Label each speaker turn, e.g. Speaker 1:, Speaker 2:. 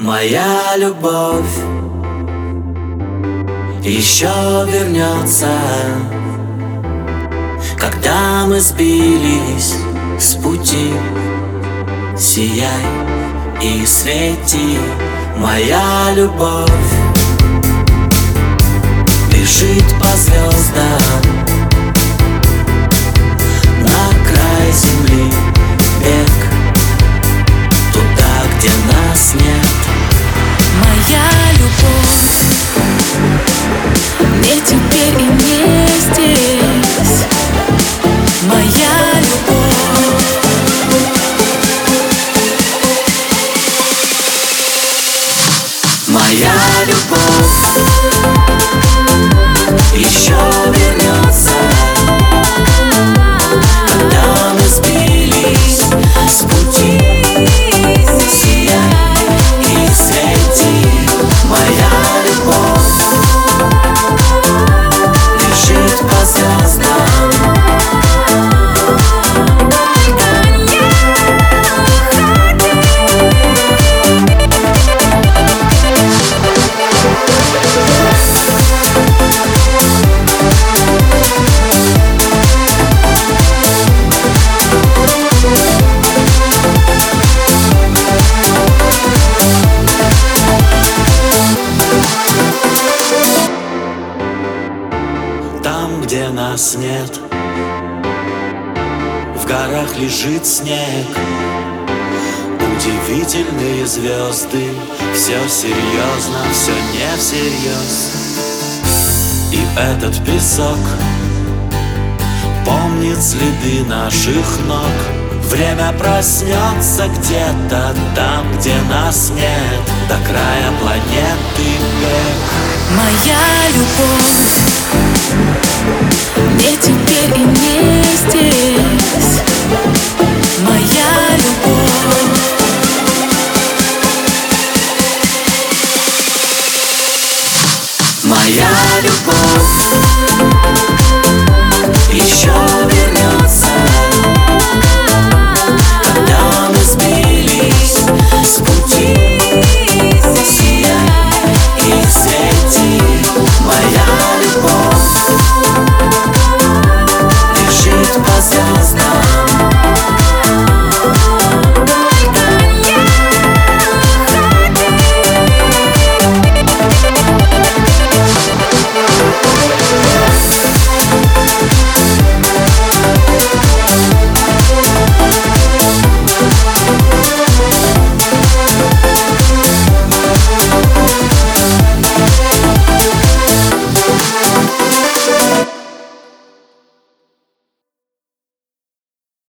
Speaker 1: Моя любовь еще вернется, когда мы сбились с пути. Сияй и свети, моя любовь
Speaker 2: любовь
Speaker 1: еще где нас нет. В горах лежит снег. Удивительные звезды. Все серьезно, все не всерьез И этот песок Помнит следы наших ног. Время проснется где-то там, где нас нет. До края планеты бег
Speaker 2: Моя любовь
Speaker 1: Моя любовь. Еще